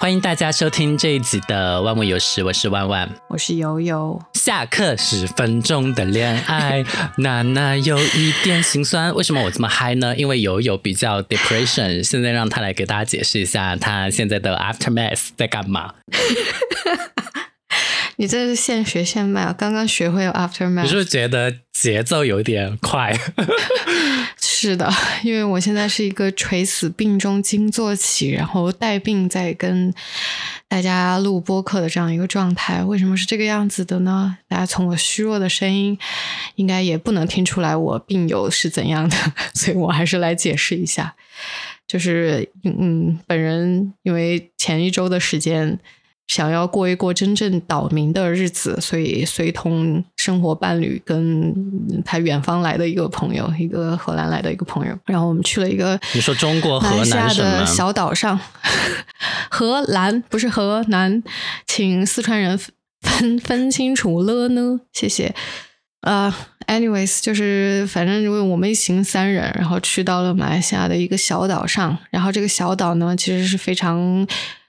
欢迎大家收听这一集的《万物有时》，我是万万，我是悠悠。下课十分钟的恋爱，娜娜有一点心酸。为什么我这么嗨呢？因为悠悠比较 depression，现在让他来给大家解释一下他现在的 aftermath 在干嘛。你这是现学现卖啊！刚刚学会了 aftermath，你是不是觉得节奏有点快？是的，因为我现在是一个垂死病中惊坐起，然后带病在跟大家录播客的这样一个状态。为什么是这个样子的呢？大家从我虚弱的声音，应该也不能听出来我病友是怎样的，所以我还是来解释一下。就是嗯，本人因为前一周的时间。想要过一过真正岛民的日子，所以随同生活伴侣跟他远方来的一个朋友，一个荷兰来的一个朋友，然后我们去了一个你说中国河南的小岛上，荷兰不是河南，请四川人分分清楚了呢，谢谢。呃，anyways，就是反正因为我们一行三人，然后去到了马来西亚的一个小岛上，然后这个小岛呢，其实是非常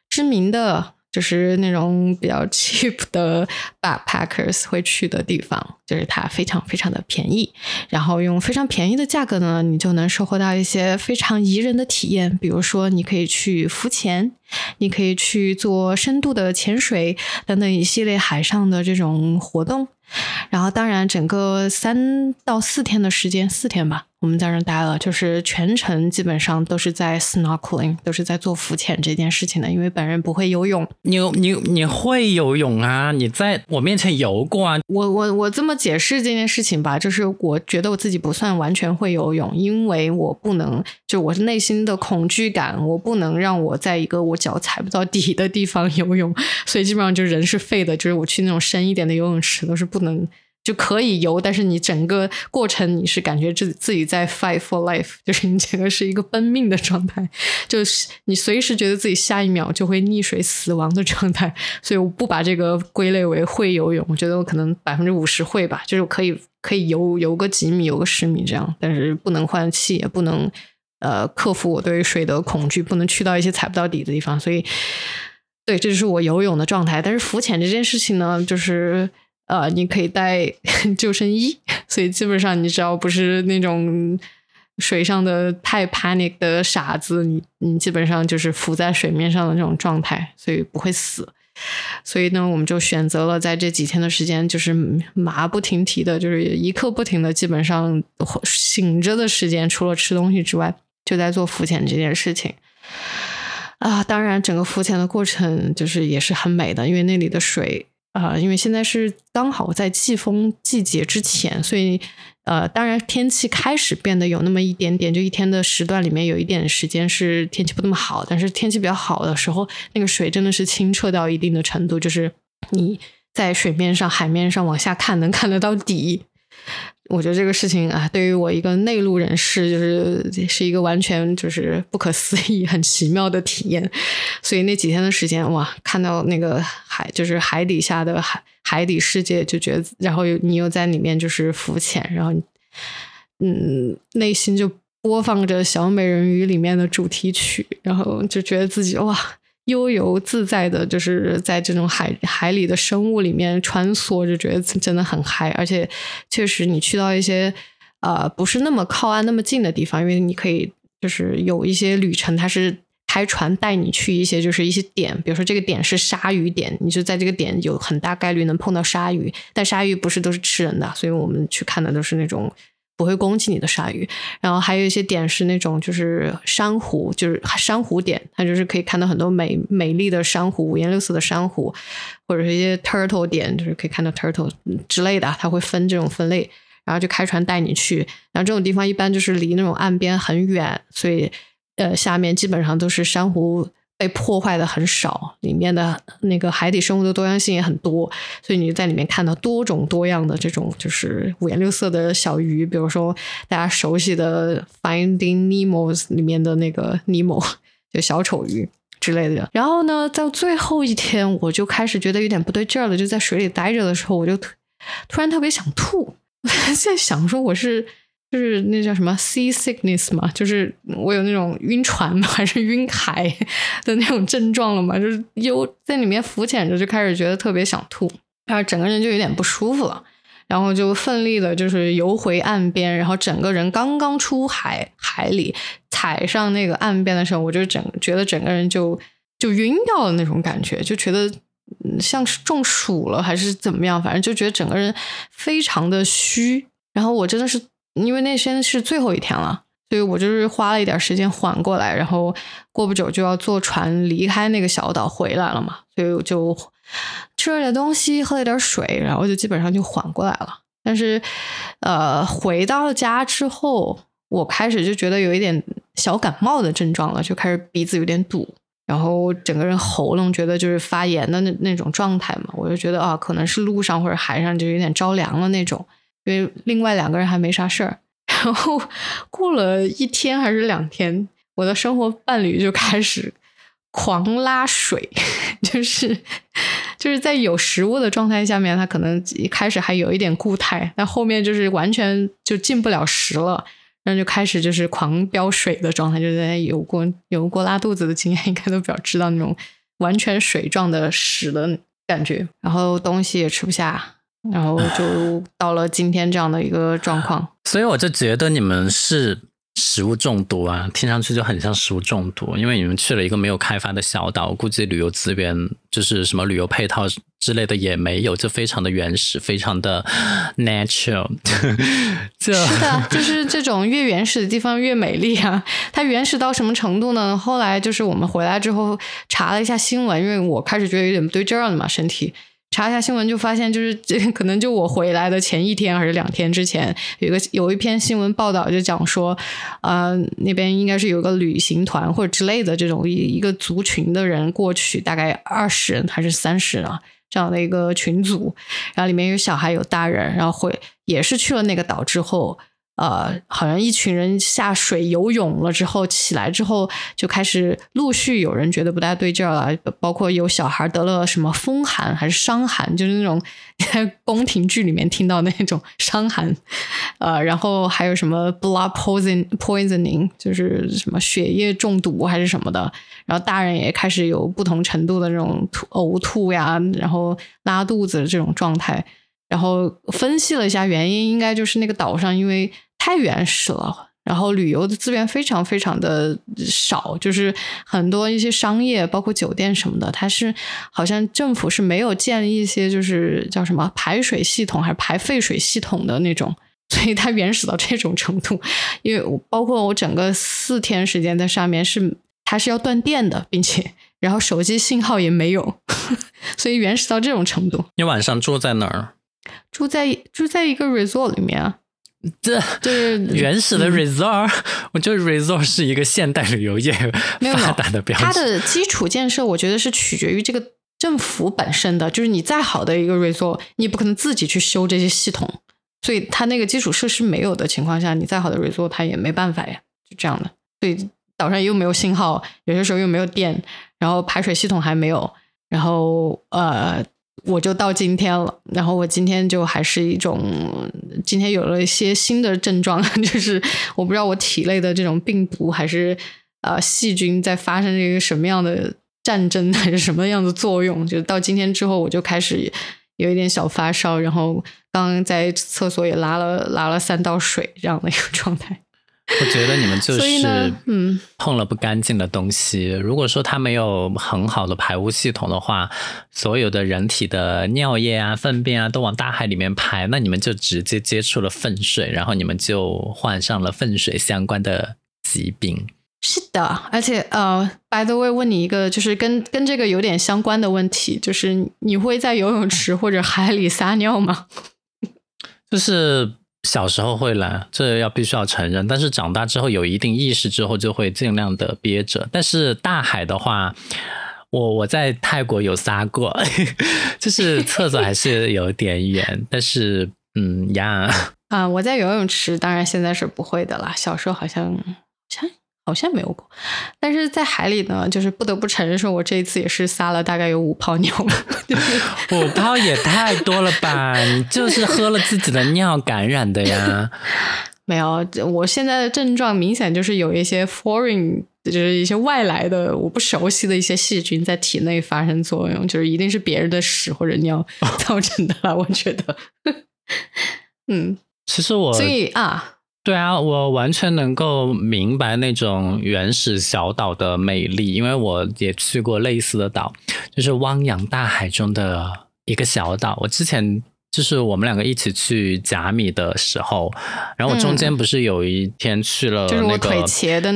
知名的。就是那种比较 cheap 的 backpackers 会去的地方，就是它非常非常的便宜，然后用非常便宜的价格呢，你就能收获到一些非常宜人的体验。比如说，你可以去浮潜，你可以去做深度的潜水等等一系列海上的这种活动。然后，当然，整个三到四天的时间，四天吧。我们在那待了，就是全程基本上都是在 snorkeling，都是在做浮潜这件事情的。因为本人不会游泳，你你你会游泳啊？你在我面前游过啊？我我我这么解释这件事情吧，就是我觉得我自己不算完全会游泳，因为我不能，就我内心的恐惧感，我不能让我在一个我脚踩不到底的地方游泳，所以基本上就人是废的。就是我去那种深一点的游泳池都是不能。就可以游，但是你整个过程你是感觉自自己在 fight for life，就是你整个是一个奔命的状态，就是你随时觉得自己下一秒就会溺水死亡的状态。所以我不把这个归类为会游泳，我觉得我可能百分之五十会吧，就是可以可以游游个几米，游个十米这样，但是不能换气，也不能呃克服我对水的恐惧，不能去到一些踩不到底的地方。所以，对，这就是我游泳的状态。但是浮潜这件事情呢，就是。呃，你可以带 救生衣，所以基本上你只要不是那种水上的太 panic 的傻子，你你基本上就是浮在水面上的那种状态，所以不会死。所以呢，我们就选择了在这几天的时间，就是马不停蹄的，就是一刻不停的，基本上醒着的时间，除了吃东西之外，就在做浮潜这件事情。啊，当然，整个浮潜的过程就是也是很美的，因为那里的水。啊，因为现在是刚好在季风季节之前，所以呃，当然天气开始变得有那么一点点，就一天的时段里面有一点时间是天气不那么好，但是天气比较好的时候，那个水真的是清澈到一定的程度，就是你在水面上、海面上往下看能看得到底。我觉得这个事情啊，对于我一个内陆人士，就是是一个完全就是不可思议、很奇妙的体验。所以那几天的时间，哇，看到那个海，就是海底下的海海底世界，就觉得，然后你又在里面就是浮潜，然后嗯，内心就播放着《小美人鱼》里面的主题曲，然后就觉得自己哇。悠游自在的，就是在这种海海里的生物里面穿梭，就觉得真的很嗨。而且，确实你去到一些呃不是那么靠岸那么近的地方，因为你可以就是有一些旅程，它是开船带你去一些就是一些点，比如说这个点是鲨鱼点，你就在这个点有很大概率能碰到鲨鱼，但鲨鱼不是都是吃人的，所以我们去看的都是那种。不会攻击你的鲨鱼，然后还有一些点是那种就是珊瑚，就是珊瑚点，它就是可以看到很多美美丽的珊瑚，五颜六色的珊瑚，或者是一些 turtle 点，就是可以看到 turtle 之类的，它会分这种分类，然后就开船带你去，然后这种地方一般就是离那种岸边很远，所以呃下面基本上都是珊瑚。被破坏的很少，里面的那个海底生物的多样性也很多，所以你在里面看到多种多样的这种就是五颜六色的小鱼，比如说大家熟悉的《Finding Nemo》里面的那个尼莫，就小丑鱼之类的。然后呢，到最后一天，我就开始觉得有点不对劲儿了，就在水里待着的时候，我就突然特别想吐。我 在想说，我是就是那叫什么 sea sickness 嘛，就是我有那种晕船还是晕海的那种症状了嘛，就是又在里面浮潜着就开始觉得特别想吐，然后整个人就有点不舒服了，然后就奋力的就是游回岸边，然后整个人刚刚出海海里踩上那个岸边的时候，我就整觉得整个人就就晕掉了那种感觉，就觉得像是中暑了还是怎么样，反正就觉得整个人非常的虚，然后我真的是。因为那天是最后一天了，所以我就是花了一点时间缓过来，然后过不久就要坐船离开那个小岛回来了嘛，所以我就吃了点东西，喝了点水，然后就基本上就缓过来了。但是，呃，回到家之后，我开始就觉得有一点小感冒的症状了，就开始鼻子有点堵，然后整个人喉咙觉得就是发炎的那那种状态嘛，我就觉得啊，可能是路上或者海上就有点着凉了那种。因为另外两个人还没啥事儿，然后过了一天还是两天，我的生活伴侣就开始狂拉水，就是就是在有食物的状态下面，他可能一开始还有一点固态，但后面就是完全就进不了食了，然后就开始就是狂飙水的状态，就在有过有过拉肚子的经验，应该都比较知道那种完全水状的屎的感觉，然后东西也吃不下。然后就 到了今天这样的一个状况，所以我就觉得你们是食物中毒啊，听上去就很像食物中毒，因为你们去了一个没有开发的小岛，估计旅游资源就是什么旅游配套之类的也没有，就非常的原始，非常的 natural。是的，就是这种越原始的地方越美丽啊！它原始到什么程度呢？后来就是我们回来之后查了一下新闻，因为我开始觉得有点不对劲儿了嘛，身体。查一下新闻就发现，就是 这可能就我回来的前一天还是两天之前，有个有一篇新闻报道就讲说，呃，那边应该是有个旅行团或者之类的这种一一个族群的人过去，大概二十人还是三十啊这样的一个群组，然后里面有小孩有大人，然后会也是去了那个岛之后。呃，好像一群人下水游泳了之后起来之后，就开始陆续有人觉得不大对劲了，包括有小孩得了什么风寒还是伤寒，就是那种 宫廷剧里面听到那种伤寒，呃，然后还有什么 blood poison poisoning，就是什么血液中毒还是什么的，然后大人也开始有不同程度的这种吐呕吐呀，然后拉肚子这种状态，然后分析了一下原因，应该就是那个岛上因为。太原始了，然后旅游的资源非常非常的少，就是很多一些商业，包括酒店什么的，它是好像政府是没有建立一些就是叫什么排水系统还是排废水系统的那种，所以它原始到这种程度。因为我包括我整个四天时间在上面是它是要断电的，并且然后手机信号也没有，所以原始到这种程度。你晚上住在哪儿？住在住在一个 resort 里面啊。这就是原始的 resort，我觉得 resort 是一个现代旅游业发达的标志。它的基础建设，我觉得是取决于这个政府本身的。就是你再好的一个 resort，你也不可能自己去修这些系统，所以它那个基础设施没有的情况下，你再好的 resort，它也没办法呀，就这样的。所以岛上又没有信号，有些时候又没有电，然后排水系统还没有，然后呃。我就到今天了，然后我今天就还是一种，今天有了一些新的症状，就是我不知道我体内的这种病毒还是呃细菌在发生一个什么样的战争，还是什么样的作用，就到今天之后我就开始有一点小发烧，然后刚刚在厕所也拉了拉了三道水这样的一个状态。我觉得你们就是嗯碰了不干净的东西。如果说它没有很好的排污系统的话，所有的人体的尿液啊、粪便啊都往大海里面排，那你们就直接接触了粪水，然后你们就患上了粪水相关的疾病。是的，而且呃，by the way，问你一个就是跟跟这个有点相关的问题，就是你会在游泳池或者海里撒尿吗？就是。小时候会懒，这要必须要承认。但是长大之后有一定意识之后，就会尽量的憋着。但是大海的话，我我在泰国有撒过，就是厕所还是有点远。但是嗯呀，啊，我在游泳池，当然现在是不会的啦。小时候好像像。好像没有过，但是在海里呢，就是不得不承认，说我这一次也是撒了大概有五泡尿，五泡也太多了吧？你就是喝了自己的尿感染的呀？没有，我现在的症状明显就是有一些 foreign，就是一些外来的我不熟悉的一些细菌在体内发生作用，就是一定是别人的屎或者尿 造成的啦。我觉得，嗯，其实我所以啊，对啊，我完全能够明白那种原始小岛的美丽，因为我也去过类似的岛，就是汪洋大海中的一个小岛。我之前。就是我们两个一起去甲米的时候，然后我中间不是有一天去了那个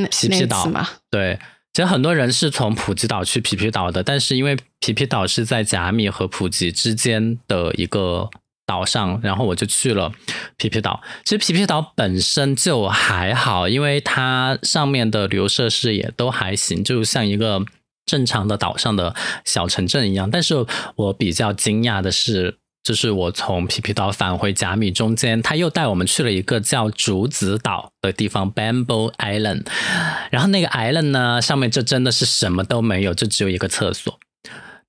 皮皮岛嘛？对，其实很多人是从普吉岛去皮皮岛的，但是因为皮皮岛是在甲米和普吉之间的一个岛上，然后我就去了皮皮岛。其实皮皮岛本身就还好，因为它上面的旅游设施也都还行，就像一个正常的岛上的小城镇一样。但是我比较惊讶的是。就是我从皮皮岛返回甲米中间，他又带我们去了一个叫竹子岛的地方 （Bamboo Island）。然后那个 island 呢，上面就真的是什么都没有，就只有一个厕所。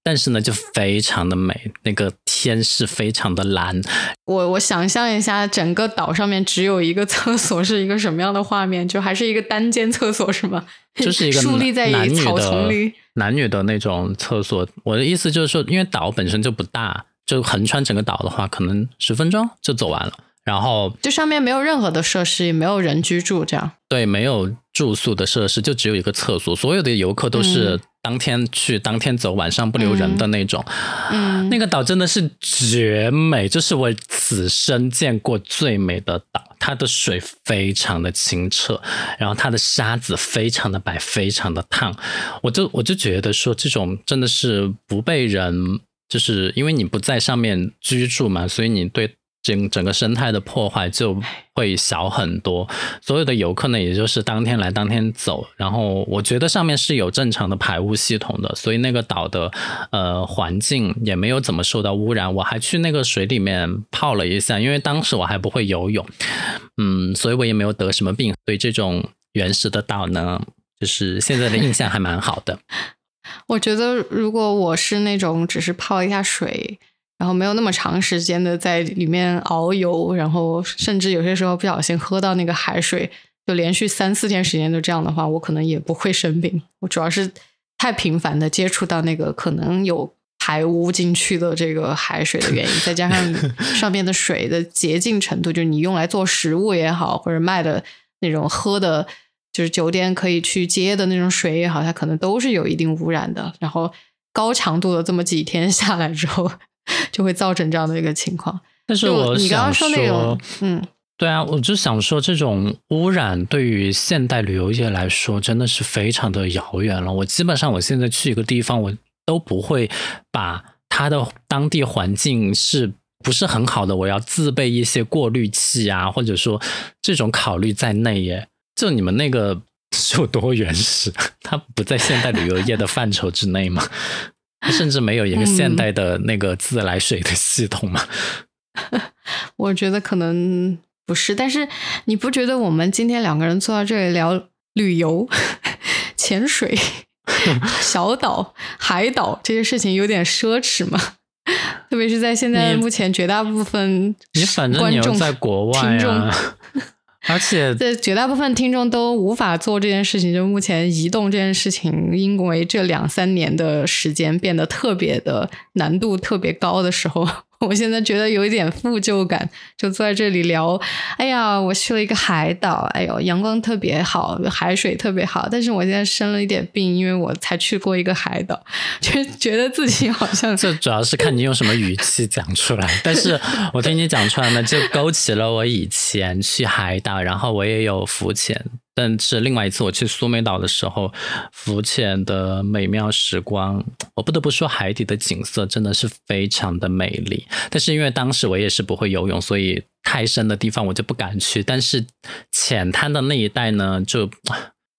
但是呢，就非常的美，那个天是非常的蓝。我我想象一下，整个岛上面只有一个厕所是一个什么样的画面？就还是一个单间厕所是吗？就是一个 树立在草丛里，男女的那种厕所。我的意思就是说，因为岛本身就不大。就横穿整个岛的话，可能十分钟就走完了。然后，就上面没有任何的设施，也没有人居住，这样。对，没有住宿的设施，就只有一个厕所。所有的游客都是当天去，当天走，晚上不留人的那种。嗯，那个岛真的是绝美，就是我此生见过最美的岛。它的水非常的清澈，然后它的沙子非常的白，非常的烫。我就我就觉得说，这种真的是不被人。就是因为你不在上面居住嘛，所以你对整整个生态的破坏就会小很多。所有的游客呢，也就是当天来当天走。然后我觉得上面是有正常的排污系统的，所以那个岛的呃环境也没有怎么受到污染。我还去那个水里面泡了一下，因为当时我还不会游泳，嗯，所以我也没有得什么病。对这种原始的岛呢，就是现在的印象还蛮好的。我觉得，如果我是那种只是泡一下水，然后没有那么长时间的在里面遨游，然后甚至有些时候不小心喝到那个海水，就连续三四天时间都这样的话，我可能也不会生病。我主要是太频繁的接触到那个可能有排污进去的这个海水的原因，再加上 上面的水的洁净程度，就是你用来做食物也好，或者卖的那种喝的。就是酒店可以去接的那种水也好，它可能都是有一定污染的。然后高强度的这么几天下来之后，就会造成这样的一个情况。但是我你刚刚说那种，嗯，对啊，我就想说，这种污染对于现代旅游业来说真的是非常的遥远了。我基本上我现在去一个地方，我都不会把它的当地环境是不是很好的，我要自备一些过滤器啊，或者说这种考虑在内耶。就你们那个 是有多原始？它不在现代旅游业的范畴之内吗？它 甚至没有一个现代的那个自来水的系统吗？我觉得可能不是，但是你不觉得我们今天两个人坐在这里聊 旅游、潜水、小岛、海岛这些事情有点奢侈吗？特别是在现在目前绝大部分你反正你在国外啊。而且，这绝大部分听众都无法做这件事情。就目前移动这件事情，因为这两三年的时间变得特别的难度特别高的时候。我现在觉得有一点负疚感，就坐在这里聊。哎呀，我去了一个海岛，哎呦，阳光特别好，海水特别好。但是我现在生了一点病，因为我才去过一个海岛，就觉得自己好像 这主要是看你用什么语气讲出来。但是我听你讲出来呢，就勾起了我以前去海岛，然后我也有浮潜。但是另外一次我去苏梅岛的时候，浮潜的美妙时光，我不得不说海底的景色真的是非常的美丽。但是因为当时我也是不会游泳，所以太深的地方我就不敢去。但是浅滩的那一带呢，就。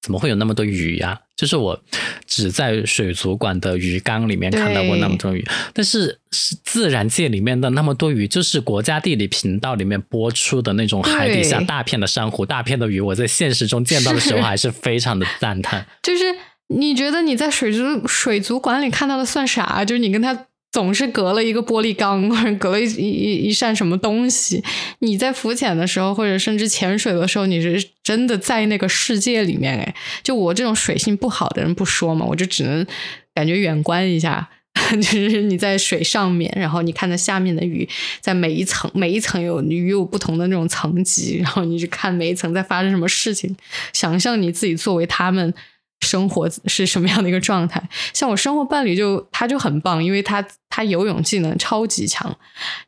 怎么会有那么多鱼呀？就是我只在水族馆的鱼缸里面看到过那么多鱼，但是是自然界里面的那么多鱼，就是国家地理频道里面播出的那种海底下大片的珊瑚、大片的鱼，我在现实中见到的时候还是非常的赞叹。就是你觉得你在水族水族馆里看到的算啥？就是你跟他。总是隔了一个玻璃缸，或者隔了一一一扇什么东西。你在浮潜的时候，或者甚至潜水的时候，你是真的在那个世界里面。哎，就我这种水性不好的人不说嘛，我就只能感觉远观一下，就是你在水上面，然后你看着下面的鱼，在每一层每一层有鱼有不同的那种层级，然后你去看每一层在发生什么事情，想象你自己作为他们。生活是什么样的一个状态？像我生活伴侣就他就很棒，因为他他游泳技能超级强，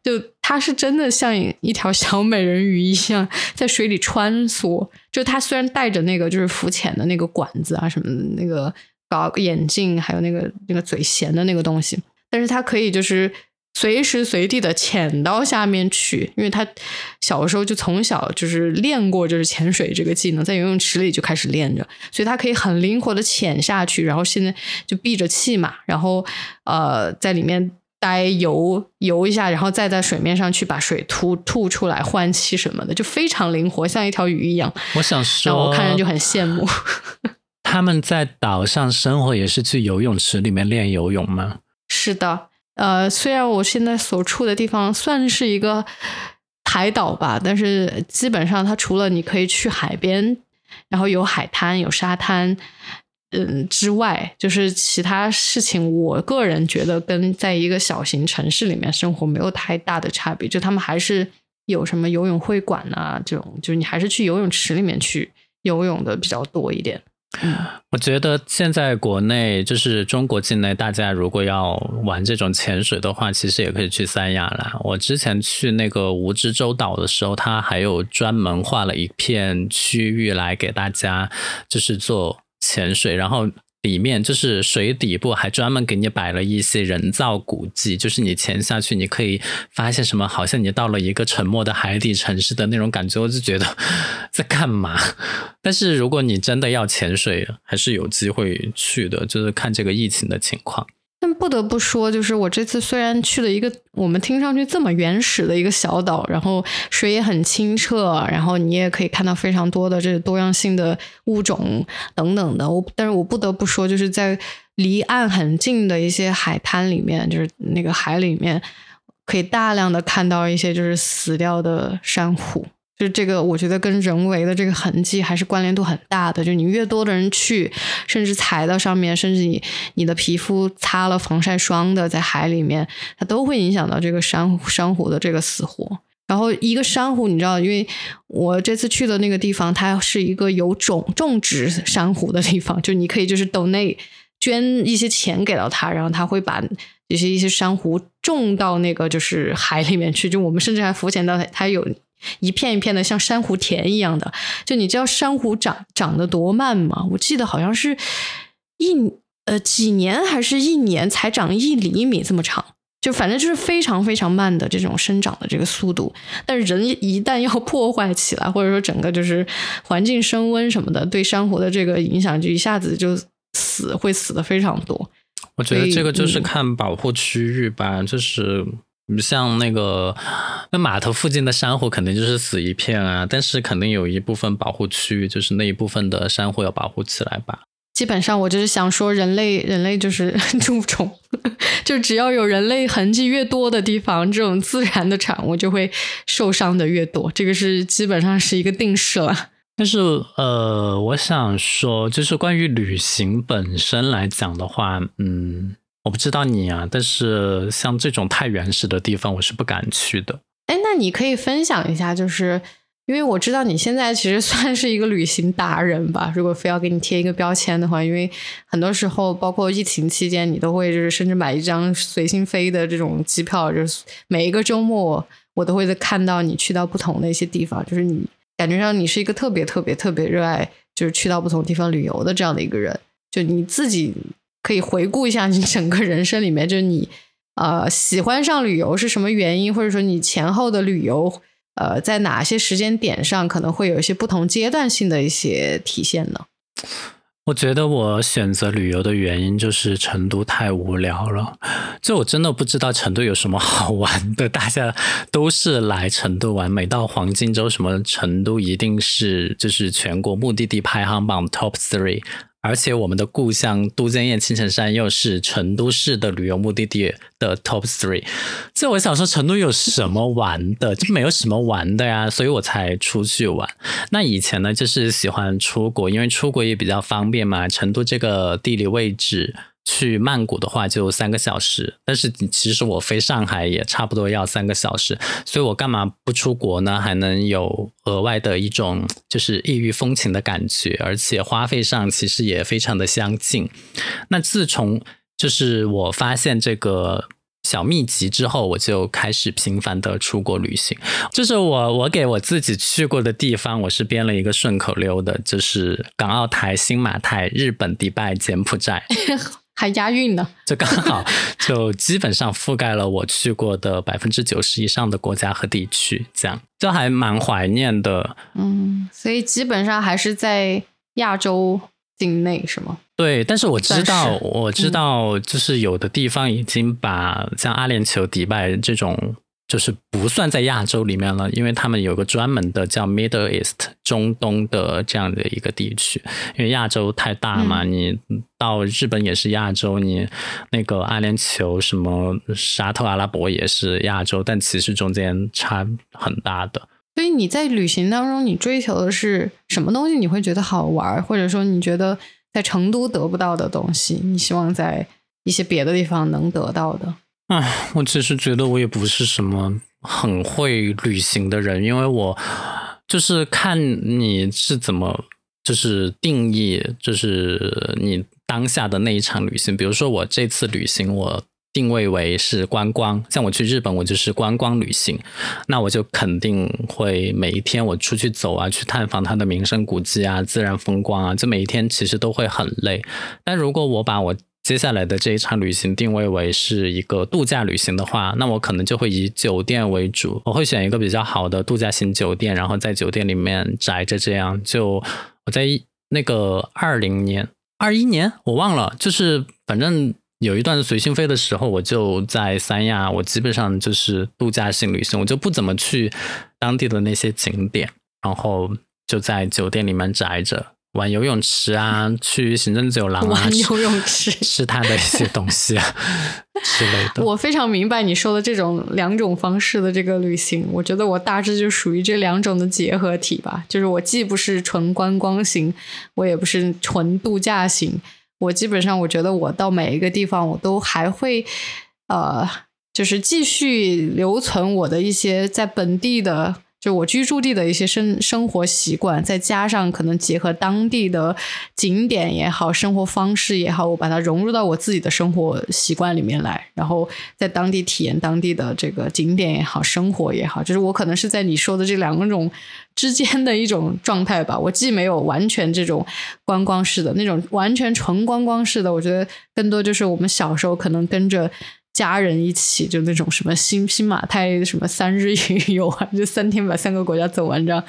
就他是真的像一条小美人鱼一样在水里穿梭。就他虽然戴着那个就是浮潜的那个管子啊什么的那个搞眼镜，还有那个那个嘴衔的那个东西，但是他可以就是。随时随地的潜到下面去，因为他小时候就从小就是练过，就是潜水这个技能，在游泳池里就开始练着，所以他可以很灵活的潜下去，然后现在就闭着气嘛，然后呃在里面待游游一下，然后再在水面上去把水吐吐出来换气什么的，就非常灵活，像一条鱼一样。我想说，我看着就很羡慕。他们在岛上生活也是去游泳池里面练游泳吗？是的。呃，虽然我现在所处的地方算是一个海岛吧，但是基本上它除了你可以去海边，然后有海滩、有沙滩，嗯之外，就是其他事情，我个人觉得跟在一个小型城市里面生活没有太大的差别。就他们还是有什么游泳会馆啊，这种，就是你还是去游泳池里面去游泳的比较多一点。我觉得现在国内就是中国境内，大家如果要玩这种潜水的话，其实也可以去三亚啦。我之前去那个蜈支洲岛的时候，它还有专门划了一片区域来给大家就是做潜水，然后。里面就是水底部还专门给你摆了一些人造古迹，就是你潜下去，你可以发现什么，好像你到了一个沉没的海底城市的那种感觉。我就觉得 在干嘛？但是如果你真的要潜水，还是有机会去的，就是看这个疫情的情况。不得不说，就是我这次虽然去了一个我们听上去这么原始的一个小岛，然后水也很清澈，然后你也可以看到非常多的这多样性的物种等等的。我但是我不得不说，就是在离岸很近的一些海滩里面，就是那个海里面，可以大量的看到一些就是死掉的珊瑚。就这个，我觉得跟人为的这个痕迹还是关联度很大的。就你越多的人去，甚至踩到上面，甚至你你的皮肤擦了防晒霜的，在海里面，它都会影响到这个珊珊瑚的这个死活。然后一个珊瑚，你知道，因为我这次去的那个地方，它是一个有种种植珊瑚的地方，就你可以就是岛内捐一些钱给到他，然后他会把一些一些珊瑚种到那个就是海里面去。就我们甚至还浮潜到它有。一片一片的像珊瑚田一样的，就你知道珊瑚长长得多慢吗？我记得好像是一呃几年还是一年才长一厘米这么长，就反正就是非常非常慢的这种生长的这个速度。但是人一旦要 破坏起来，或者说整个就是环境升温什么的，对珊瑚的这个影响就一下子就死，会死的非常多。我觉得这个就是看保护区域吧，就是。你像那个那码头附近的珊瑚，肯定就是死一片啊。但是肯定有一部分保护区域，就是那一部分的珊瑚要保护起来吧。基本上我就是想说，人类人类就是 蛀虫，就只要有人类痕迹越多的地方，这种自然的产物就会受伤的越多。这个是基本上是一个定式了。但是呃，我想说，就是关于旅行本身来讲的话，嗯。我不知道你啊，但是像这种太原始的地方，我是不敢去的。哎，那你可以分享一下，就是因为我知道你现在其实 算是一个旅行达人吧。如果非要给你贴一个标签的话，因为很多时候，包括疫情期间，你都会就是甚至买一张随心飞的这种机票，就是每一个周末我都会看到你去到不同的一些地方。就是你感觉上你是一个特别特别特别热爱，就是去到不同地方旅游的这样的一个人。就你自己。可以回顾一下你整个人生里面，就是你呃喜欢上旅游是什么原因，或者说你前后的旅游呃在哪些时间点上可能会有一些不同阶段性的一些体现呢？我觉得我选择旅游的原因就是成都太无聊了，就我真的不知道成都有什么好玩的，大家都是来成都玩，每到黄金周什么成都一定是就是全国目的地排行榜 top three。而且我们的故乡都江堰青城山又是成都市的旅游目的地的 top three。这我想说，成都有什么玩的？就没有什么玩的呀，所以我才出去玩。那以前呢，就是喜欢出国，因为出国也比较方便嘛。成都这个地理位置。去曼谷的话就三个小时，但是其实我飞上海也差不多要三个小时，所以我干嘛不出国呢？还能有额外的一种就是异域风情的感觉，而且花费上其实也非常的相近。那自从就是我发现这个小秘籍之后，我就开始频繁的出国旅行。就是我我给我自己去过的地方，我是编了一个顺口溜的，就是港澳台、新马泰、日本、迪拜、柬埔寨。还押韵呢，就刚好就基本上覆盖了我去过的百分之九十以上的国家和地区，这样就还蛮怀念的。嗯，所以基本上还是在亚洲境内，是吗？对，但是我知道，我知道，就是有的地方已经把像阿联酋、迪拜这种。就是不算在亚洲里面了，因为他们有个专门的叫 Middle East 中东的这样的一个地区，因为亚洲太大嘛，你到日本也是亚洲，你那个阿联酋什么沙特阿拉伯也是亚洲，但其实中间差很大的。所以你在旅行当中，你追求的是什么东西？你会觉得好玩，或者说你觉得在成都得不到的东西，你希望在一些别的地方能得到的？唉，我其实觉得我也不是什么很会旅行的人，因为我就是看你是怎么就是定义，就是你当下的那一场旅行。比如说我这次旅行，我定位为是观光，像我去日本，我就是观光旅行，那我就肯定会每一天我出去走啊，去探访它的名胜古迹啊、自然风光啊，这每一天其实都会很累。但如果我把我接下来的这一场旅行定位为是一个度假旅行的话，那我可能就会以酒店为主，我会选一个比较好的度假型酒店，然后在酒店里面宅着。这样就我在那个二零年、二一年我忘了，就是反正有一段随心飞的时候，我就在三亚，我基本上就是度假性旅行，我就不怎么去当地的那些景点，然后就在酒店里面宅着。玩游泳池啊，去行政走廊啊，玩游泳池，吃他的一些东西啊之类的。我非常明白你说的这种两种方式的这个旅行，我觉得我大致就属于这两种的结合体吧。就是我既不是纯观光型，我也不是纯度假型。我基本上，我觉得我到每一个地方，我都还会呃，就是继续留存我的一些在本地的。就我居住地的一些生生活习惯，再加上可能结合当地的景点也好，生活方式也好，我把它融入到我自己的生活习惯里面来，然后在当地体验当地的这个景点也好，生活也好，就是我可能是在你说的这两种之间的一种状态吧。我既没有完全这种观光式的那种完全纯观光式的，我觉得更多就是我们小时候可能跟着。家人一起就那种什么新新马泰什么三日游啊，就三天把三个国家走完这样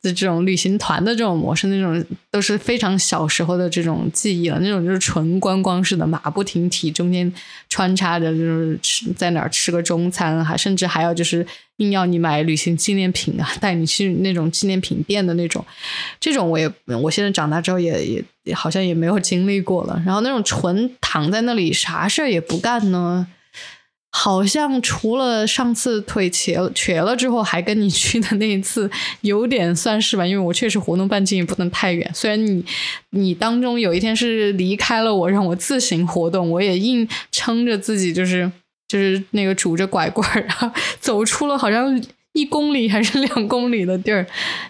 的这种旅行团的这种模式，那种都是非常小时候的这种记忆了。那种就是纯观光式的，马不停蹄，中间穿插着就是吃在哪儿吃个中餐，还甚至还要就是硬要你买旅行纪念品啊，带你去那种纪念品店的那种。这种我也我现在长大之后也也好像也没有经历过了。然后那种纯躺在那里啥事儿也不干呢。好像除了上次腿瘸了瘸了之后，还跟你去的那一次有点算是吧，因为我确实活动半径也不能太远。虽然你你当中有一天是离开了我，让我自行活动，我也硬撑着自己，就是就是那个拄着拐棍儿，然后走出了好像一公里还是两公里的地儿，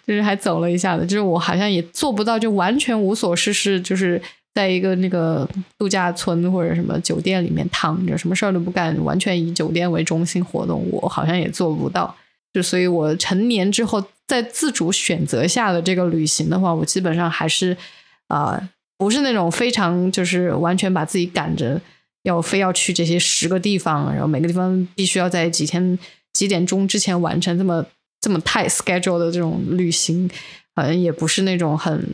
就是还走了一下子。就是我好像也做不到，就完全无所事事，就是。在一个那个度假村或者什么酒店里面躺着，什么事儿都不干，完全以酒店为中心活动，我好像也做不到。就所以，我成年之后在自主选择下的这个旅行的话，我基本上还是啊，不是那种非常就是完全把自己赶着要非要去这些十个地方，然后每个地方必须要在几天几点钟之前完成这么这么太 schedule 的这种旅行，好像也不是那种很。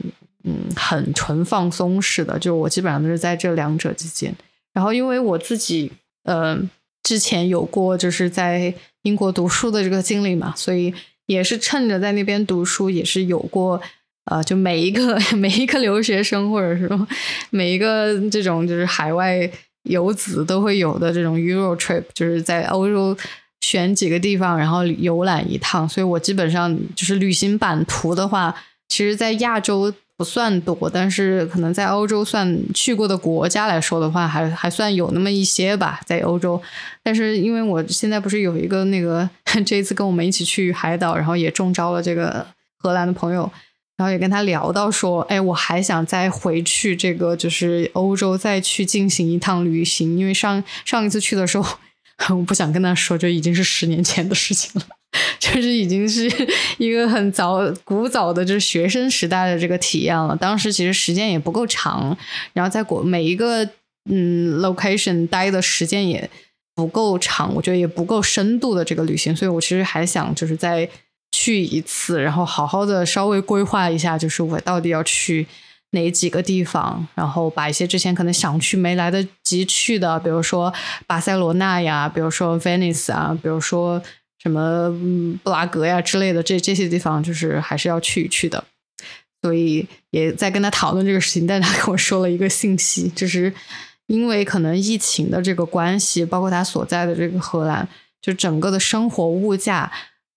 嗯，很纯放松式的，就我基本上都是在这两者之间。然后，因为我自己，呃，之前有过就是在英国读书的这个经历嘛，所以也是趁着在那边读书，也是有过呃，就每一个 每一个留学生，或者说每一个这种就是海外游子都会有的这种 Euro trip，就是在欧洲选几个地方，然后游览一趟。所以我基本上就是旅行版图的话，其实在亚洲不算多，但是可能在欧洲算去过的国家来说的话，还还算有那么一些吧，在欧洲。但是因为我现在不是有一个那个 这一次跟我们一起去海岛，然后也中招了这个荷兰的朋友。然后也跟他聊到说，哎，我还想再回去这个就是欧洲再去进行一趟旅行，因为上上一次去的时候，我不想跟他说，这已经是十年前的事情了，就是已经是一个很早古早的，就是学生时代的这个体验了。当时其实时间也不够长，然后在国每一个嗯 location 待的时间也不够长，我觉得也不够深度的这个旅行，所以我其实还想就是在。去一次，然后好好的稍微规划一下，就是我到底要去哪几个地方，然后把一些之前可能想去没来得及去的，比如说巴塞罗那呀，比如说 Venice 啊，比如说什么布拉格呀之类的，这这些地方就是还是要去一去的。所以也在跟他讨论这个事情，但他跟我说了一个信息，就是因为可能疫情的这个关系，包括他所在的这个荷兰，就整个的生活物价。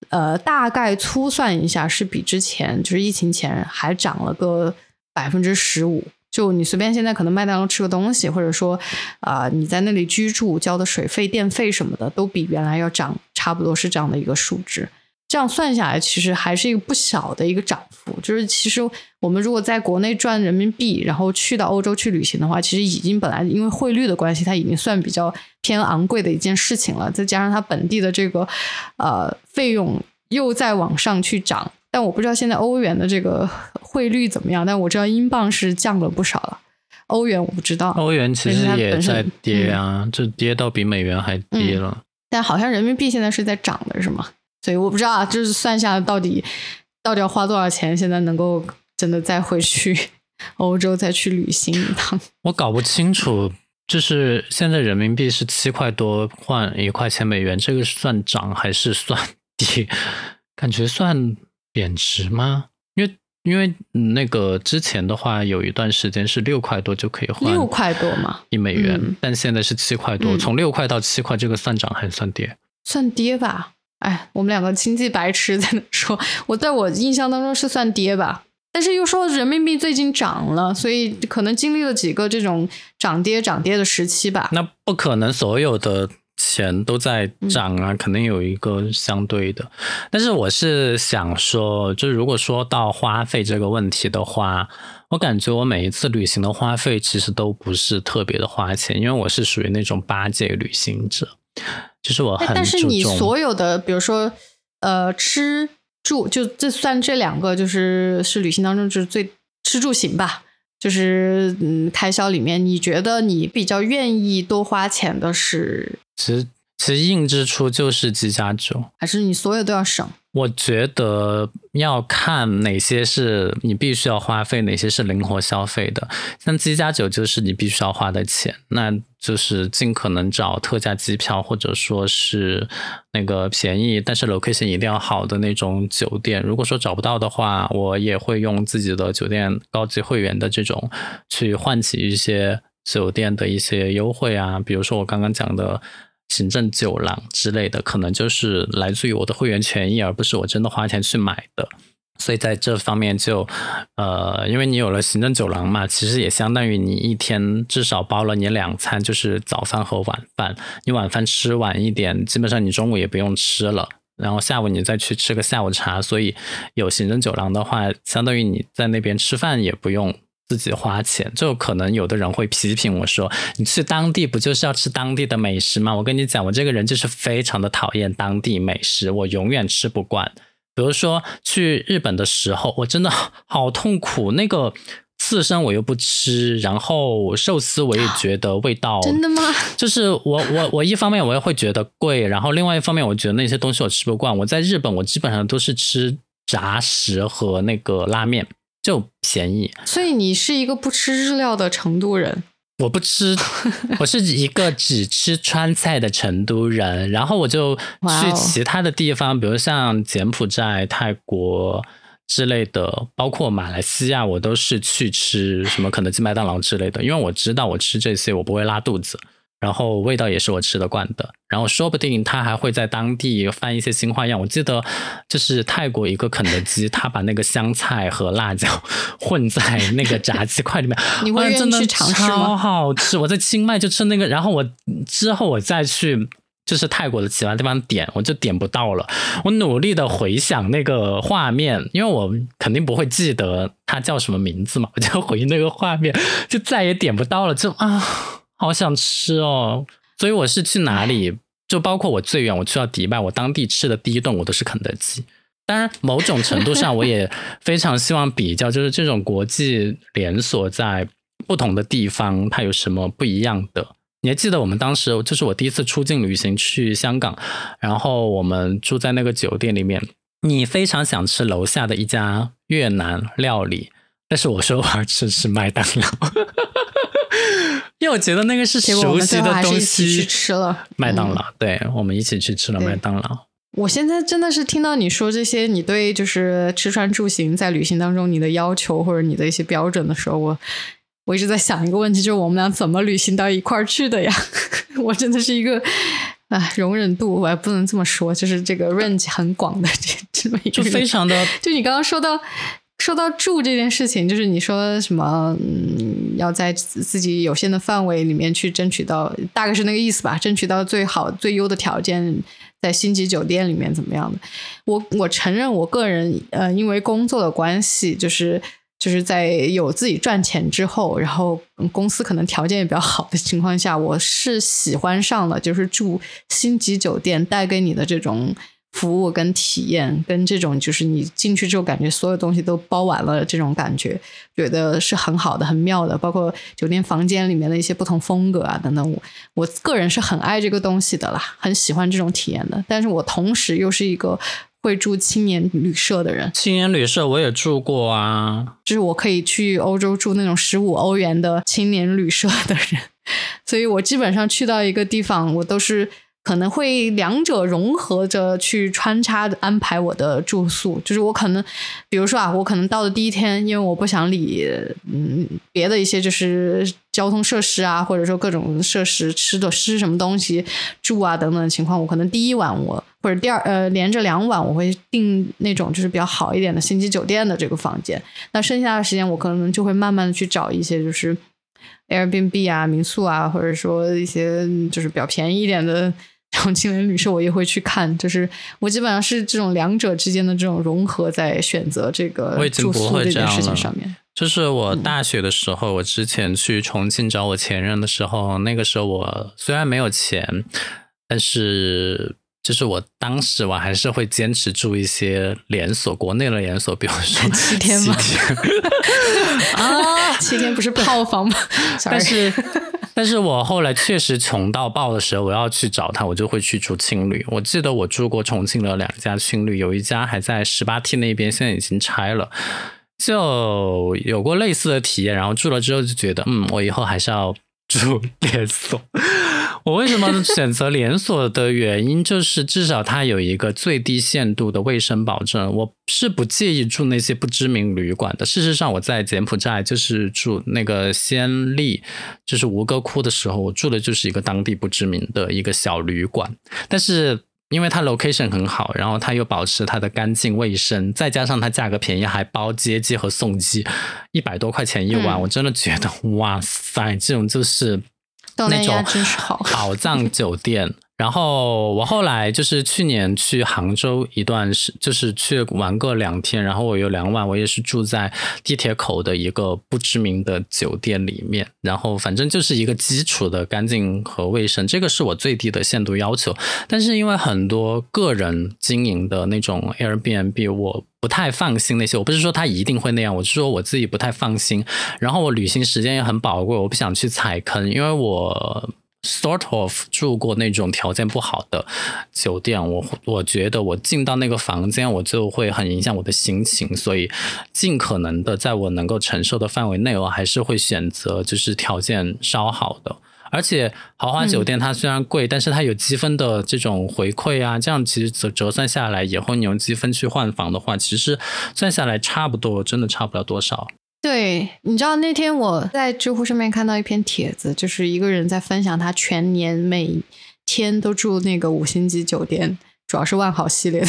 呃，大概粗算一下，是比之前就是疫情前还涨了个百分之十五。就你随便现在可能麦当劳吃个东西，或者说啊你在那里居住交的水费、电费什么的，都比原来要涨，差不多是这样的一个数值。这样算下来，其实还是一个不小的一个涨幅。就是其实我们如果在国内赚人民币，然后去到欧洲去旅行的话，其实已经本来因为汇率的关系，它已经算比较偏昂贵的一件事情了。再加上它本地的这个呃费用又在往上去涨，但我不知道现在欧元的这个汇率怎么样。但我知道英镑是降了不少了，欧元我不知道。欧元其实也在跌啊，就跌到比美元还低了。但好像人民币现在是在涨的，是吗？所以我不知道，就是算下到底到底要花多少钱，现在能够真的再回去 欧洲再去旅行一趟？我搞不清楚，就是现在人民币是七块多换一块钱美元，这个算涨还是算跌？感觉算贬值吗？因为那个之前的话，有一段时间是六块多就可以换六块多嘛一美元，但现在是七块多，从六块到七块，这个算涨还是算跌？算跌吧。哎，我们两个经济白痴在那说，我在我印象当中是算跌吧，但是又说人民币最近涨了，所以可能经历了几个这种涨跌涨跌的时期吧。那不可能所有的钱都在涨啊，肯定有一个相对的。但是我是想说，就如果说到花费这个问题的话，我感觉我每一次旅行的花费其实都不是特别的花钱，因为我是属于那种八戒旅行者。就是我很但是你所有的，比如说，呃，吃住，就这算这两个，就是是旅行当中就是最吃住行吧，就是嗯，开销里面，你觉得你比较愿意多花钱的是？其实其实硬支出就是机加酒，还是你所有都要省？我觉得要看哪些是你必须要花费，哪些是灵活消费的。像机加酒就是你必须要花的钱，那就是尽可能找特价机票，或者说是那个便宜但是 location 一定要好的那种酒店。如果说找不到的话，我也会用自己的酒店高级会员的这种去换取一些酒店的一些优惠啊，比如说我刚刚讲的。行政酒廊之类的，可能就是来自于我的会员权益，而不是我真的花钱去买的。所以在这方面就，呃，因为你有了行政酒廊嘛，其实也相当于你一天至少包了你两餐，就是早饭和晚饭。你晚饭吃晚一点，基本上你中午也不用吃了，然后下午你再去吃个下午茶。所以有行政酒廊的话，相当于你在那边吃饭也不用。自己花钱，就可能有的人会批评我说：“你去当地不就是要吃当地的美食吗？”我跟你讲，我这个人就是非常的讨厌当地美食，我永远吃不惯。比如说去日本的时候，我真的好痛苦，那个刺身我又不吃，然后寿司我也觉得味道真的吗？就是我我我一方面我也会觉得贵，然后另外一方面我觉得那些东西我吃不惯。我在日本我基本上都是吃炸食和那个拉面。就便宜，所以你是一个不吃日料的成都人。我不吃，我是一个只吃川菜的成都人。然后我就去其他的地方，比如像柬埔寨、泰国之类的，包括马来西亚，我都是去吃什么肯德基、麦当劳之类的，因为我知道我吃这些我不会拉肚子。然后味道也是我吃得惯的，然后说不定他还会在当地翻一些新花样。我记得就是泰国一个肯德基，他把那个香菜和辣椒混在那个炸鸡块里面，你会愿意去尝试吗？超好吃！我在清迈就吃那个，然后我之后我再去就是泰国的其他地方点，我就点不到了。我努力的回想那个画面，因为我肯定不会记得它叫什么名字嘛，我就回忆那个画面，就再也点不到了，就啊。好想吃哦！所以我是去哪里，就包括我最远我去到迪拜，我当地吃的第一顿我都是肯德基。当然，某种程度上我也非常希望比较，就是这种国际连锁在不同的地方它有什么不一样的。你还记得我们当时就是我第一次出境旅行去香港，然后我们住在那个酒店里面，你非常想吃楼下的一家越南料理，但是我说我要吃吃麦当劳。因为我觉得那个是熟悉的东西。去吃了麦当劳，对我们一起去吃了麦当劳。我现在真的是听到你说这些，你对就是吃穿住行在旅行当中你的要求或者你的一些标准的时候，我我一直在想一个问题，就是我们俩怎么旅行到一块儿去的呀？我真的是一个啊，容忍度我还不能这么说，就是这个 range 很广的这这么一个，就非常的，就你刚刚说到。说到住这件事情，就是你说什么，嗯，要在自己有限的范围里面去争取到，大概是那个意思吧，争取到最好最优的条件，在星级酒店里面怎么样的？我我承认，我个人呃，因为工作的关系，就是就是在有自己赚钱之后，然后公司可能条件也比较好的情况下，我是喜欢上了，就是住星级酒店带给你的这种。服务跟体验，跟这种就是你进去之后感觉所有东西都包完了这种感觉，觉得是很好的、很妙的。包括酒店房间里面的一些不同风格啊等等，我我个人是很爱这个东西的啦，很喜欢这种体验的。但是我同时又是一个会住青年旅社的人。青年旅社我也住过啊，就是我可以去欧洲住那种十五欧元的青年旅社的人，所以我基本上去到一个地方，我都是。可能会两者融合着去穿插安排我的住宿，就是我可能，比如说啊，我可能到的第一天，因为我不想理嗯别的一些就是交通设施啊，或者说各种设施吃的吃什么东西住啊等等的情况，我可能第一晚我或者第二呃连着两晚我会订那种就是比较好一点的星级酒店的这个房间，那剩下的时间我可能就会慢慢的去找一些就是 Airbnb 啊民宿啊，或者说一些就是比较便宜一点的。然后青年旅社我也会去看，就是我基本上是这种两者之间的这种融合，在选择这个住宿这件事情上面。就是我大学的时候，我之前去重庆找我前任的时候，那个时候我虽然没有钱，但是就是我当时我还是会坚持住一些连锁国内的连锁，比如说 七天吗？啊，七天不是套房吗？但是。但是我后来确实穷到爆的时候，我要去找他，我就会去住青旅。我记得我住过重庆的两家青旅，有一家还在十八梯那边，现在已经拆了，就有过类似的体验。然后住了之后就觉得，嗯，我以后还是要住 连锁。我为什么选择连锁的原因，就是至少它有一个最低限度的卫生保证。我是不介意住那些不知名旅馆的。事实上，我在柬埔寨就是住那个暹粒，就是吴哥窟的时候，我住的就是一个当地不知名的一个小旅馆。但是因为它 location 很好，然后它又保持它的干净卫生，再加上它价格便宜，还包接机和送机，一百多块钱一晚，我真的觉得哇塞，这种就是。那种 宝藏酒店，然后我后来就是去年去杭州一段时，就是去玩个两天，然后我有两晚，我也是住在地铁口的一个不知名的酒店里面，然后反正就是一个基础的干净和卫生，这个是我最低的限度要求。但是因为很多个人经营的那种 Airbnb，我。不太放心那些，我不是说他一定会那样，我是说我自己不太放心。然后我旅行时间也很宝贵，我不想去踩坑，因为我 sort of 住过那种条件不好的酒店，我我觉得我进到那个房间，我就会很影响我的心情，所以尽可能的在我能够承受的范围内，我还是会选择就是条件稍好的。而且豪华酒店它虽然贵，但是它有积分的这种回馈啊，这样其实折折算下来以后，你用积分去换房的话，其实算下来差不多，真的差不了多少。对，你知道那天我在知乎上面看到一篇帖子，就是一个人在分享他全年每天都住那个五星级酒店，主要是万豪系列的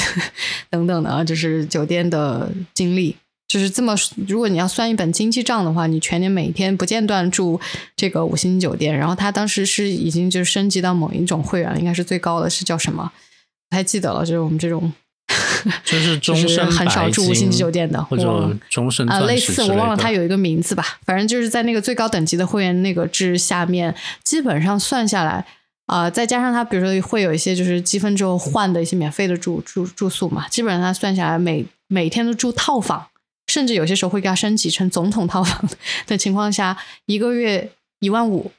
等等的啊，就是酒店的经历。就是这么，如果你要算一本经济账的话，你全年每天不间断住这个五星酒店，然后他当时是已经就升级到某一种会员了，应该是最高的是叫什么？不太记得了，就是我们这种，就是终身很少住五星级酒店的，或者终身啊，类似我忘了它有一个名字吧，反正就是在那个最高等级的会员那个制下面，基本上算下来啊，再加上他比如说会有一些就是积分之后换的一些免费的住住住宿嘛，基本上他算下来每每天都住套房。甚至有些时候会给他升级成总统套房的情况下，一个月一万五，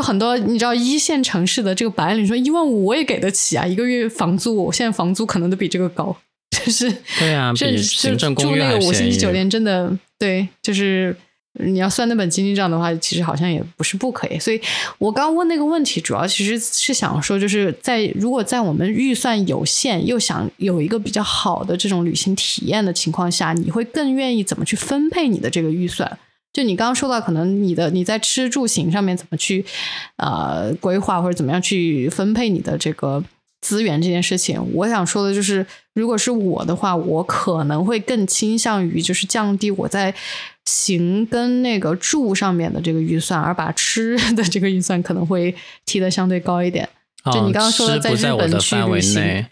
就很多你知道一线城市的这个白领说一万五我也给得起啊，一个月房租我现在房租可能都比这个高，就是对啊，比行政公寓住那个五星级酒店真的对，就是。你要算那本经济账的话，其实好像也不是不可以。所以我刚问那个问题，主要其实是想说，就是在如果在我们预算有限，又想有一个比较好的这种旅行体验的情况下，你会更愿意怎么去分配你的这个预算？就你刚刚说到，可能你的你在吃住行上面怎么去呃规划，或者怎么样去分配你的这个。资源这件事情，我想说的就是，如果是我的话，我可能会更倾向于就是降低我在行跟那个住上面的这个预算，而把吃的这个预算可能会提的相对高一点。就你刚刚说的，在日本去旅行，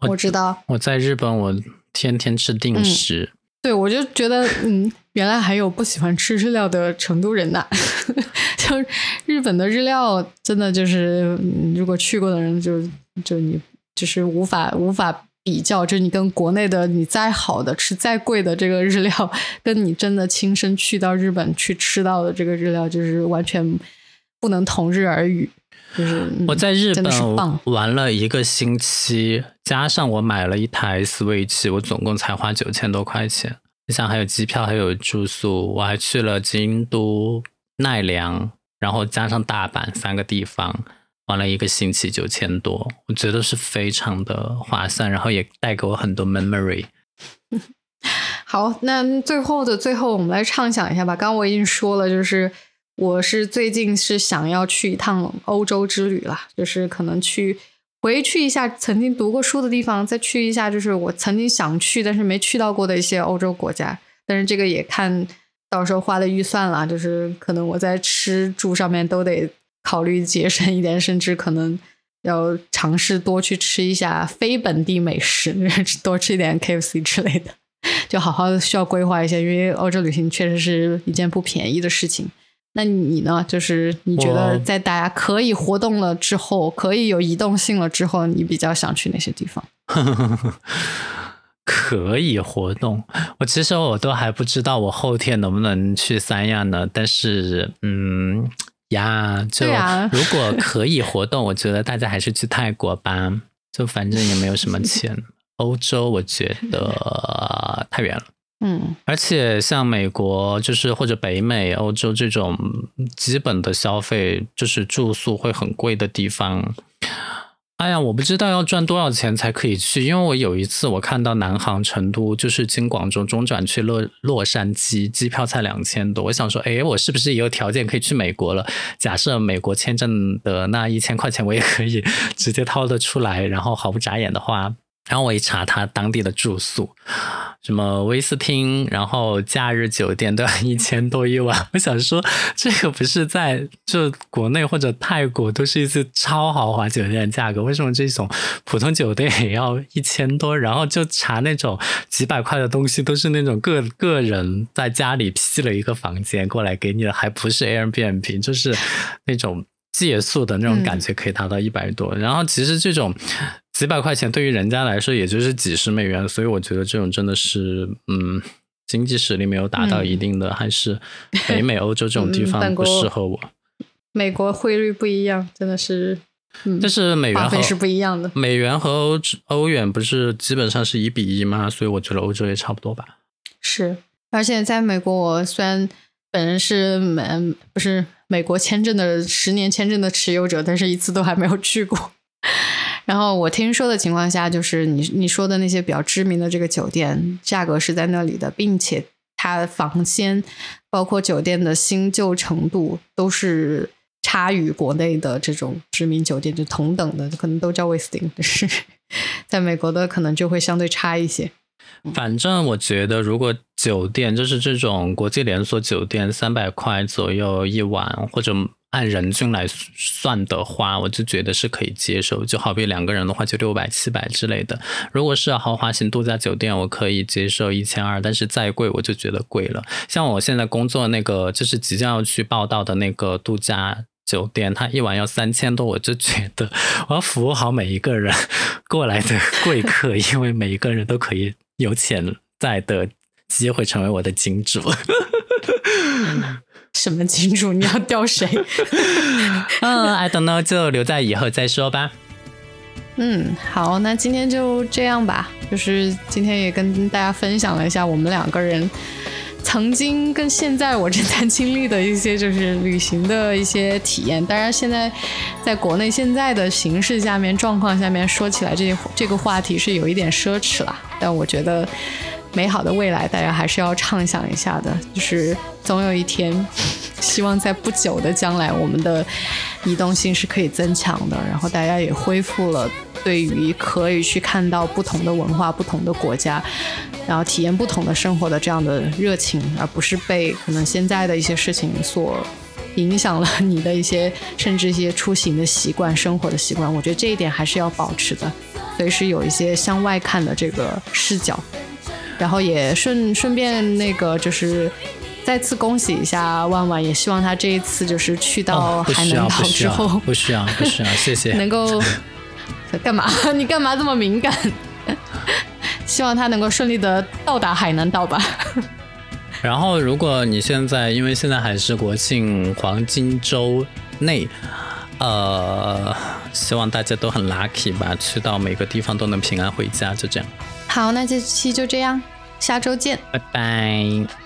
我知道我在日本，我天天吃定时。对，我就觉得，嗯，原来还有不喜欢吃日料的成都人呐。就日本的日料，真的就是，如果去过的人，就就你就是无法无法比较。就你跟国内的你再好的吃再贵的这个日料，跟你真的亲身去到日本去吃到的这个日料，就是完全不能同日而语。就是我在日本玩了一个星期，加上我买了一台 Switch，我总共才花九千多块钱。你想，还有机票，还有住宿，我还去了京都、奈良，然后加上大阪三个地方，玩了一个星期，九千多，我觉得是非常的划算，然后也带给我很多 memory。好，那最后的最后，我们来畅想一下吧。刚刚我已经说了，就是。我是最近是想要去一趟欧洲之旅了，就是可能去回去一下曾经读过书的地方，再去一下就是我曾经想去但是没去到过的一些欧洲国家。但是这个也看到时候花的预算了，就是可能我在吃住上面都得考虑节省一点，甚至可能要尝试多去吃一下非本地美食，多吃一点 KFC 之类的，就好好需要规划一下，因为欧洲旅行确实是一件不便宜的事情。那你呢？就是你觉得在大家可以活动了之后，可以有移动性了之后，你比较想去哪些地方？可以活动，我其实我都还不知道我后天能不能去三亚呢。但是，嗯呀，就如果可以活动，我觉得大家还是去泰国吧。就反正也没有什么钱，欧洲我觉得太远了。嗯，而且像美国，就是或者北美、欧洲这种基本的消费，就是住宿会很贵的地方。哎呀，我不知道要赚多少钱才可以去，因为我有一次我看到南航成都，就是经广州中转去洛洛杉矶，机票才两千多。我想说，哎，我是不是也有条件可以去美国了？假设美国签证的那一千块钱，我也可以 直接掏得出来，然后毫不眨眼的花。然后我一查，他当地的住宿，什么威斯汀，然后假日酒店都要一千多一晚。我想说，这个不是在就国内或者泰国都是一次超豪华酒店的价格，为什么这种普通酒店也要一千多？然后就查那种几百块的东西，都是那种个个人在家里批了一个房间过来给你的，还不是 Airbnb，就是那种。借宿的那种感觉可以达到一百多，然后其实这种几百块钱对于人家来说也就是几十美元，所以我觉得这种真的是，嗯，经济实力没有达到一定的，还是 北美、欧洲这种地方不适合我。美国汇率不一样，真的是，但是美元和是不一样的。美元和欧欧元不是基本上是一比一吗？所以我觉得欧洲也差不多吧。是，而且在美国，我虽然。本人是美不是美国签证的十年签证的持有者，但是一次都还没有去过。然后我听说的情况下，就是你你说的那些比较知名的这个酒店，价格是在那里的，并且它房间包括酒店的新旧程度都是差于国内的这种知名酒店，就同等的，可能都叫威斯汀是在美国的可能就会相对差一些。反正我觉得，如果酒店就是这种国际连锁酒店，三百块左右一晚，或者按人均来算的话，我就觉得是可以接受。就好比两个人的话，就六百、七百之类的。如果是豪华型度假酒店，我可以接受一千二，但是再贵我就觉得贵了。像我现在工作那个，就是即将要去报道的那个度假酒店，它一晚要三千多，我就觉得我要服务好每一个人过来的贵客，因为每一个人都可以。有潜在的机会成为我的金主，什么金主？你要钓谁？嗯，I don't know，就留在以后再说吧。嗯，好，那今天就这样吧。就是今天也跟大家分享了一下我们两个人。曾经跟现在我正在经历的一些就是旅行的一些体验，当然现在在国内现在的形势下面状况下面说起来这些这个话题是有一点奢侈了，但我觉得美好的未来大家还是要畅想一下的，就是总有一天，希望在不久的将来我们的移动性是可以增强的，然后大家也恢复了对于可以去看到不同的文化、不同的国家。然后体验不同的生活的这样的热情，而不是被可能现在的一些事情所影响了你的一些甚至一些出行的习惯、生活的习惯。我觉得这一点还是要保持的，随时有一些向外看的这个视角。然后也顺顺便那个就是再次恭喜一下万万，也希望他这一次就是去到海南岛之后，不需要不需要谢谢，能够 干嘛？你 干嘛这么敏感？希望他能够顺利的到达海南岛吧。然后，如果你现在因为现在还是国庆黄金周内，呃，希望大家都很 lucky 吧，去到每个地方都能平安回家，就这样。好，那这期就这样，下周见，拜拜。